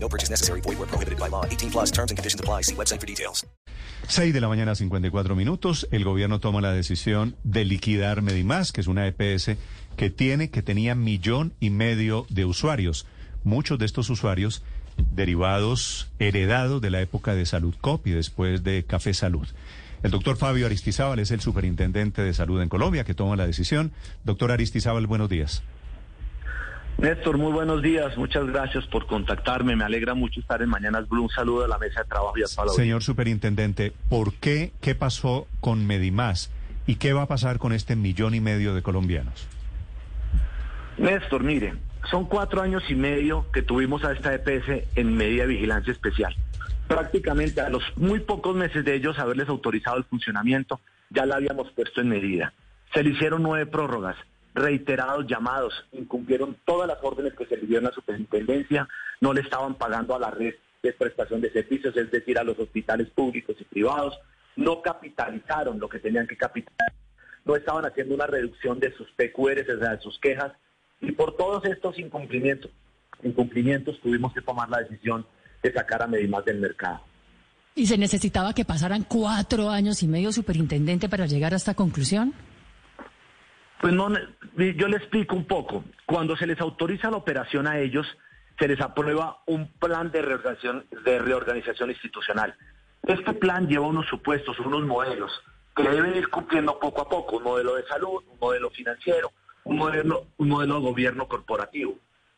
No purchase necessary. Void where prohibited by law. 18 plus terms and conditions apply. See website for details. 6 de la mañana, 54 minutos. El gobierno toma la decisión de liquidar Medimás, que es una EPS que tiene, que tenía millón y medio de usuarios. Muchos de estos usuarios derivados, heredados de la época de Salud Cop y después de Café Salud. El doctor Fabio Aristizábal es el superintendente de salud en Colombia que toma la decisión. Doctor Aristizábal, buenos días. Néstor, muy buenos días. Muchas gracias por contactarme. Me alegra mucho estar en Mañanas Blue. Un saludo a la mesa de trabajo y a la Señor superintendente, ¿por qué? ¿Qué pasó con Medimás? ¿Y qué va a pasar con este millón y medio de colombianos? Néstor, mire, son cuatro años y medio que tuvimos a esta EPS en medida de vigilancia especial. Prácticamente a los muy pocos meses de ellos haberles autorizado el funcionamiento, ya la habíamos puesto en medida. Se le hicieron nueve prórrogas, reiterados llamados, incumplieron todas las órdenes que se le dieron a la superintendencia, no le estaban pagando a la red de prestación de servicios, es decir, a los hospitales públicos y privados, no capitalizaron lo que tenían que capitalizar, no estaban haciendo una reducción de sus PQRs, o sea, de sus quejas, y por todos estos incumplimientos, incumplimientos tuvimos que tomar la decisión de sacar a Medimás del mercado. ¿Y se necesitaba que pasaran cuatro años y medio, superintendente, para llegar a esta conclusión? Pues no, yo le explico un poco. Cuando se les autoriza la operación a ellos, se les aprueba un plan de reorganización, de reorganización institucional. Este plan lleva unos supuestos, unos modelos que deben ir cumpliendo poco a poco, un modelo de salud, un modelo financiero, un modelo, un modelo de gobierno corporativo.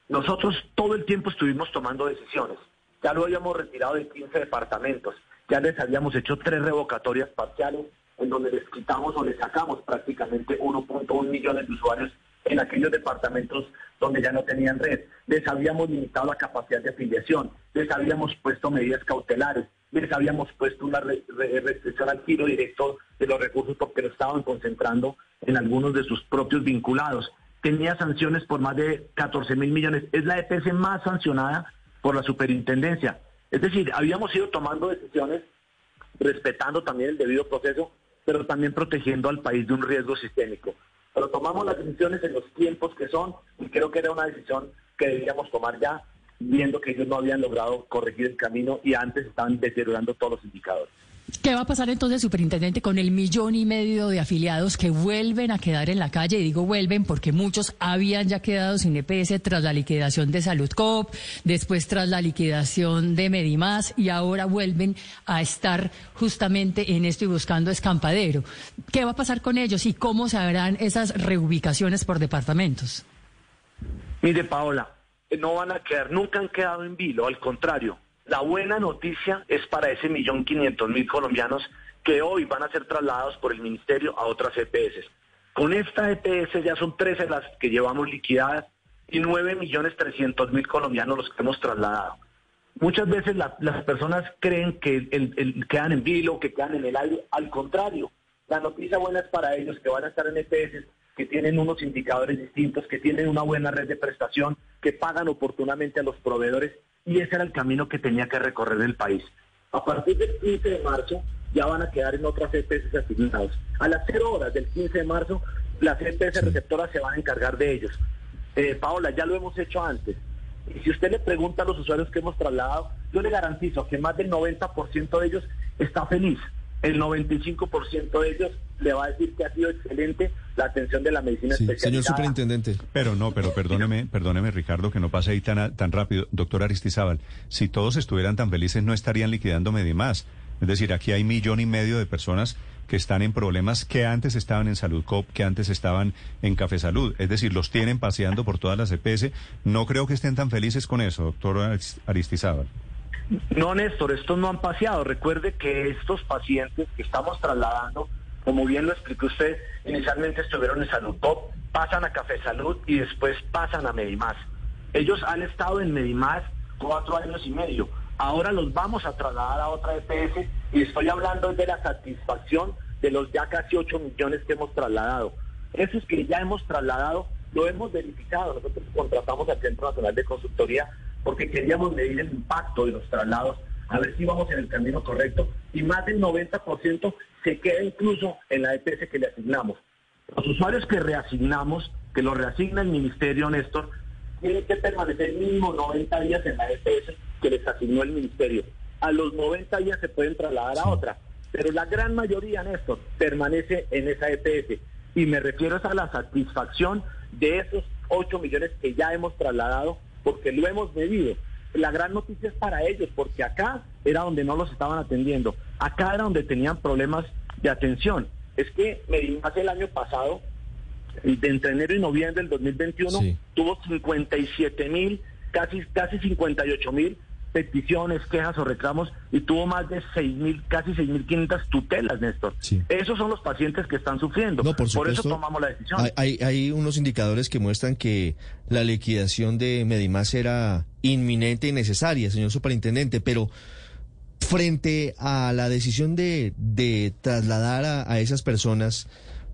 Nosotros todo el tiempo estuvimos tomando decisiones. Ya lo habíamos retirado de 15 departamentos, ya les habíamos hecho tres revocatorias parciales en donde les quitamos o les sacamos prácticamente 1.1 millones de usuarios en aquellos departamentos donde ya no tenían red. Les habíamos limitado la capacidad de afiliación, les habíamos puesto medidas cautelares, les habíamos puesto una restricción al giro directo de los recursos porque lo estaban concentrando en algunos de sus propios vinculados. Tenía sanciones por más de 14 mil millones. Es la EPS más sancionada por la superintendencia. Es decir, habíamos ido tomando decisiones respetando también el debido proceso, pero también protegiendo al país de un riesgo sistémico. Pero tomamos las decisiones en los tiempos que son y creo que era una decisión que debíamos tomar ya, viendo que ellos no habían logrado corregir el camino y antes estaban deteriorando todos los indicadores. ¿Qué va a pasar entonces, superintendente, con el millón y medio de afiliados que vuelven a quedar en la calle? Y digo vuelven porque muchos habían ya quedado sin EPS tras la liquidación de Salud Cop, después tras la liquidación de Medimás y ahora vuelven a estar justamente en esto y buscando escampadero. ¿Qué va a pasar con ellos y cómo se harán esas reubicaciones por departamentos? Mire, Paola, no van a quedar, nunca han quedado en vilo, al contrario la buena noticia es para ese millón quinientos mil colombianos que hoy van a ser trasladados por el ministerio a otras EPS. Con esta EPS ya son 13 las que llevamos liquidadas y nueve millones trescientos mil colombianos los que hemos trasladado. Muchas veces las personas creen que quedan en vilo, que quedan en el aire. Al contrario, la noticia buena es para ellos que van a estar en EPS, que tienen unos indicadores distintos, que tienen una buena red de prestación, que pagan oportunamente a los proveedores y ese era el camino que tenía que recorrer el país. A partir del 15 de marzo ya van a quedar en otras EPS asignados. A las 0 horas del 15 de marzo, las EPS receptoras se van a encargar de ellos. Eh, Paola, ya lo hemos hecho antes. Y si usted le pregunta a los usuarios que hemos trasladado, yo le garantizo que más del 90% de ellos está feliz el 95% de ellos le va a decir que ha sido excelente la atención de la medicina sí, especializada. Señor superintendente. Pero no, pero perdóneme, perdóneme Ricardo, que no pase ahí tan, tan rápido. Doctor Aristizábal, si todos estuvieran tan felices no estarían liquidando Medimás. Es decir, aquí hay millón y medio de personas que están en problemas que antes estaban en Salud Cop, que antes estaban en Café Salud. Es decir, los tienen paseando por todas las EPS. No creo que estén tan felices con eso, doctor Aristizábal. No, Néstor, estos no han paseado. Recuerde que estos pacientes que estamos trasladando, como bien lo explicó usted, inicialmente estuvieron en Salud Top, pasan a Café Salud y después pasan a Medimás. Ellos han estado en Medimás cuatro años y medio. Ahora los vamos a trasladar a otra EPS Y estoy hablando de la satisfacción de los ya casi 8 millones que hemos trasladado. Eso es que ya hemos trasladado, lo hemos verificado. Nosotros contratamos al Centro Nacional de Consultoría porque queríamos medir el impacto de los traslados, a ver si vamos en el camino correcto. Y más del 90% se queda incluso en la EPS que le asignamos. Los usuarios que reasignamos, que lo reasigna el Ministerio, Néstor, tienen que permanecer mínimo 90 días en la EPS que les asignó el Ministerio. A los 90 días se pueden trasladar a otra, pero la gran mayoría, Néstor, permanece en esa EPS. Y me refiero a la satisfacción de esos 8 millones que ya hemos trasladado, porque lo hemos medido. La gran noticia es para ellos, porque acá era donde no los estaban atendiendo, acá era donde tenían problemas de atención. Es que Medimás el año pasado, entre enero y noviembre del 2021, Sí. tuvo 57 mil, casi, casi 58 mil peticiones, quejas o reclamos y tuvo más de 6 mil, casi 6.500 tutelas, Néstor. Sí. Esos son los pacientes que están sufriendo. No, por eso tomamos la decisión. Hay, hay, hay unos indicadores que muestran que la liquidación de Medimás era inminente y necesaria, señor superintendente, pero frente a la decisión de, de trasladar a, a esas personas,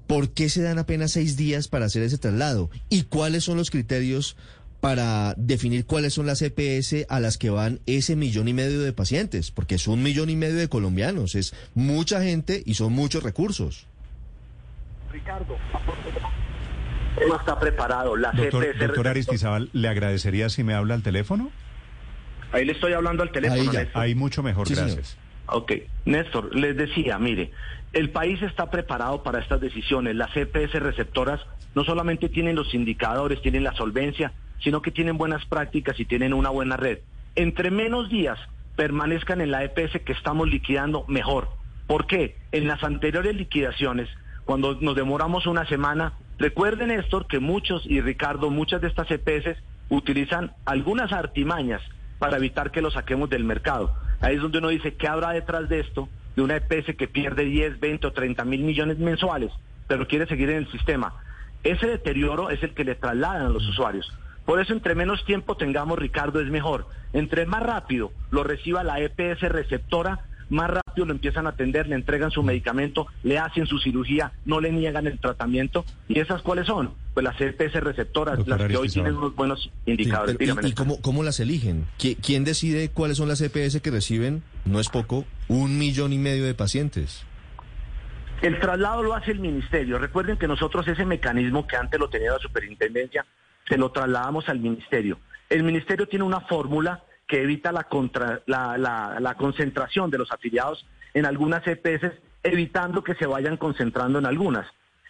¿por qué se dan apenas seis días para hacer ese traslado? ¿Y cuáles son los criterios para definir cuáles son las EPS a las que van ese millón y medio de pacientes? Porque es un millón y medio de colombianos, es mucha gente y son muchos recursos. Ricardo, el tema está preparado. La Doctor, CPS doctor Aristizábal, ¿le agradecería si me habla al teléfono? Ahí le estoy hablando al teléfono. Ahí ya. Néstor. Ahí mucho mejor, Sí, señor. gracias. Ok, Néstor, les decía, mire, el país está preparado para estas decisiones. Las EPS receptoras no solamente tienen los indicadores, tienen la solvencia, sino que tienen buenas prácticas y tienen una buena red. Entre menos días permanezcan en la EPS que estamos liquidando, mejor. ¿Por qué? En las anteriores liquidaciones, cuando nos demoramos una semana, recuerden, Néstor, que muchos, y Ricardo, muchas de estas EPS utilizan algunas artimañas para evitar que lo saquemos del mercado. Ahí es donde uno dice, ¿qué habrá detrás de esto? De una EPS que pierde 10, 20 o 30 mil millones mensuales, pero quiere seguir en el sistema. Ese deterioro es el que le trasladan a los usuarios. Por eso, entre menos tiempo tengamos, Ricardo, es mejor. Entre más rápido lo reciba la EPS receptora, más rápido lo empiezan a atender, le entregan su medicamento, le hacen su cirugía, no le niegan el tratamiento. ¿Y esas cuáles son? Pues las EPS receptoras, Doctor las que hoy tienen unos buenos Sí, indicadores. ¿Y, y cómo, cómo las eligen? ¿Qui- ¿Quién decide cuáles son las EPS que reciben? No es poco, un millón y medio de pacientes. El traslado lo hace el ministerio. Recuerden que nosotros ese mecanismo que antes lo tenía la superintendencia, se lo trasladamos al ministerio. El ministerio tiene una fórmula que evita la, contra- la, concentración de los afiliados en algunas EPS, evitando que se vayan concentrando en algunas.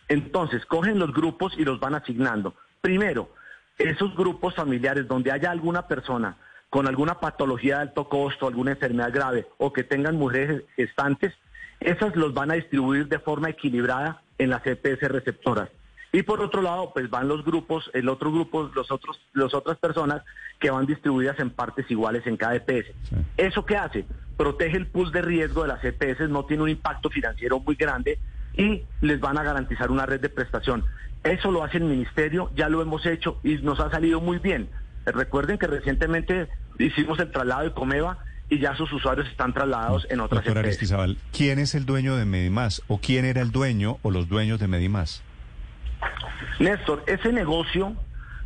Entonces, cogen los grupos y los van asignando. Primero, esos grupos familiares donde haya alguna persona con alguna patología de alto costo, alguna enfermedad grave o que tengan mujeres gestantes, esas los van a distribuir de forma equilibrada en las EPS receptoras. Y por otro lado, pues van los grupos, el otro grupo, los otros, las otras personas que van distribuidas en partes iguales en cada EPS. Sí. ¿Eso qué hace? Protege el pool de riesgo de las EPS, no tiene un impacto financiero muy grande y les van a garantizar una red de prestación. Eso lo hace el ministerio, ya lo hemos hecho y nos ha salido muy bien. Recuerden que recientemente hicimos el traslado de Comeva y ya sus usuarios están trasladados en otras Doctor EPS. Aristizábal, ¿quién es el dueño de Medimás? ¿O quién era el dueño o los dueños de Medimás? Néstor, ese negocio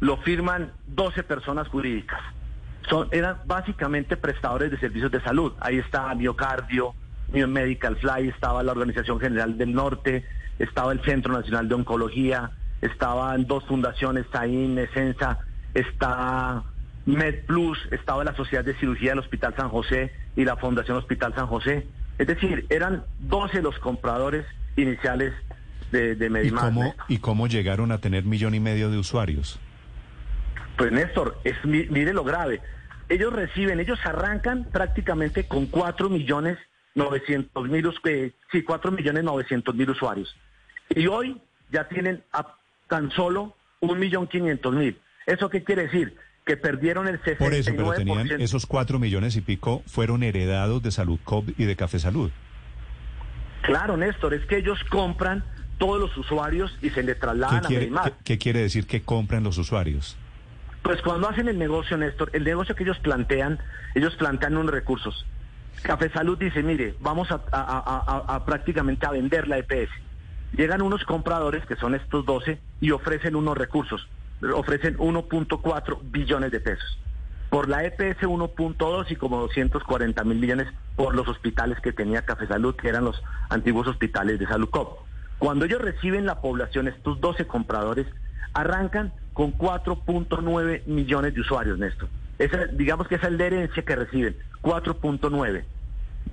lo firman 12 personas jurídicas. Son, eran básicamente prestadores de servicios de salud. Ahí estaba Miocardio, Medical Fly, estaba la Organización General del Norte, estaba el Centro Nacional de Oncología, estaban dos fundaciones, SAIN, Esensa, está MedPlus, estaba la Sociedad de Cirugía del Hospital San José y la Fundación Hospital San José. Es decir, eran 12 los compradores iniciales de, de ¿Y cómo, Néstor. ¿Y cómo llegaron a tener millón y medio de usuarios? Pues Néstor, es, mi- mire lo grave. Ellos reciben, ellos arrancan prácticamente con 4 millones 900 mil, eh, sí, 4 millones 900 mil usuarios. Y hoy ya tienen a tan solo un millón 500 mil. ¿Eso qué quiere decir? Que perdieron el 69%. Por eso, pero tenían esos cuatro millones y pico fueron heredados de Salud Cop y de Café Salud. Claro, Néstor, es que ellos compran todos los usuarios y se le ¿Qué trasladan a Medimás. qué- qué quiere decir que compran los usuarios? Pues cuando hacen el negocio, Néstor, el negocio que ellos plantean, ellos plantean unos recursos. Café Salud dice, mire, vamos a, a- a- a prácticamente a vender la EPS. Llegan unos compradores, que son estos 12, y ofrecen unos recursos. Ofrecen 1.4 billones de pesos. Por la EPS 1.2 y como 240 mil millones por los hospitales que tenía Café Salud, que eran los antiguos hospitales de Salud Cop. Cuando ellos reciben la población, estos 12 compradores, arrancan con 4.9 millones de usuarios, Néstor. Esa, digamos que esa es la herencia que reciben, 4.9.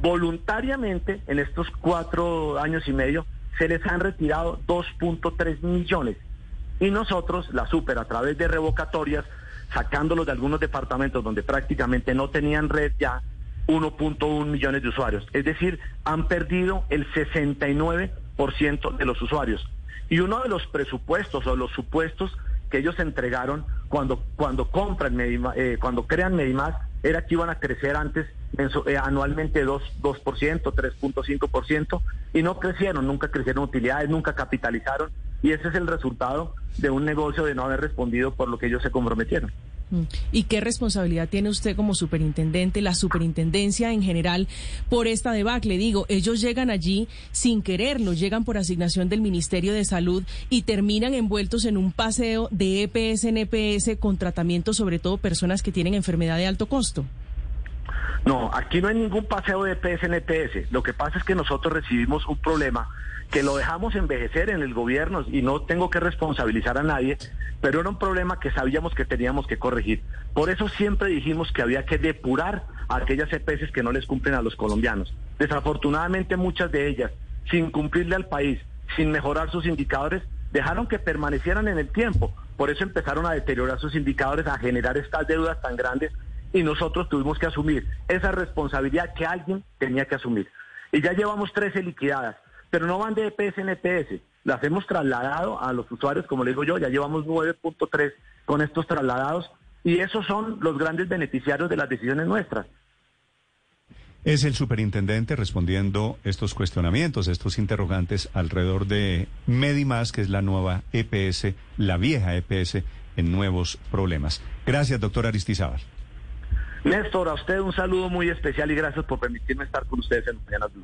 Voluntariamente, en estos cuatro años y medio, se les han retirado 2.3 millones. Y nosotros, la Super, a través de revocatorias, sacándolos de algunos departamentos donde prácticamente no tenían red ya, 1.1 millones de usuarios. Es decir, han perdido el 69% de los usuarios. Y uno de los presupuestos o los supuestos que ellos entregaron cuando, cuando compran Medima- eh, cuando crean Medimás, era que iban a crecer antes eh, anualmente 2, 2%, 3.5%, y no crecieron, nunca crecieron utilidades, nunca capitalizaron, y ese es el resultado de un negocio de no haber respondido por lo que ellos se comprometieron. Mm. ¿Y qué responsabilidad tiene usted como superintendente, la superintendencia en general, por esta debacle? Digo, ellos llegan allí sin quererlo, llegan por asignación del Ministerio de Salud y terminan envueltos en un paseo de EPS en EPS con tratamiento sobre todo personas que tienen enfermedad de alto costo. No, aquí no hay ningún paseo de EPS en EPS. Lo que pasa es que nosotros recibimos un problema que lo dejamos envejecer en el gobierno y no tengo que responsabilizar a nadie, pero era un problema que sabíamos que teníamos que corregir. Por eso siempre dijimos que había que depurar a aquellas EPS que no les cumplen a los colombianos. Desafortunadamente muchas de ellas, sin cumplirle al país, sin mejorar sus indicadores, dejaron que permanecieran en el tiempo. Por eso empezaron a deteriorar sus indicadores, a generar estas deudas tan grandes y nosotros tuvimos que asumir esa responsabilidad que alguien tenía que asumir. Y ya llevamos 13 liquidadas, pero no van de EPS en EPS. Las hemos trasladado a los usuarios, como le digo yo, ya llevamos 9.3 con estos trasladados y esos son los grandes beneficiarios de las decisiones nuestras. Es el superintendente respondiendo estos cuestionamientos, estos interrogantes alrededor de Medimás, que es la nueva EPS, la vieja EPS, en nuevos problemas. Gracias, doctor Aristizábal. Néstor, a usted un saludo muy especial y gracias por permitirme estar con ustedes en Mañanas Blue.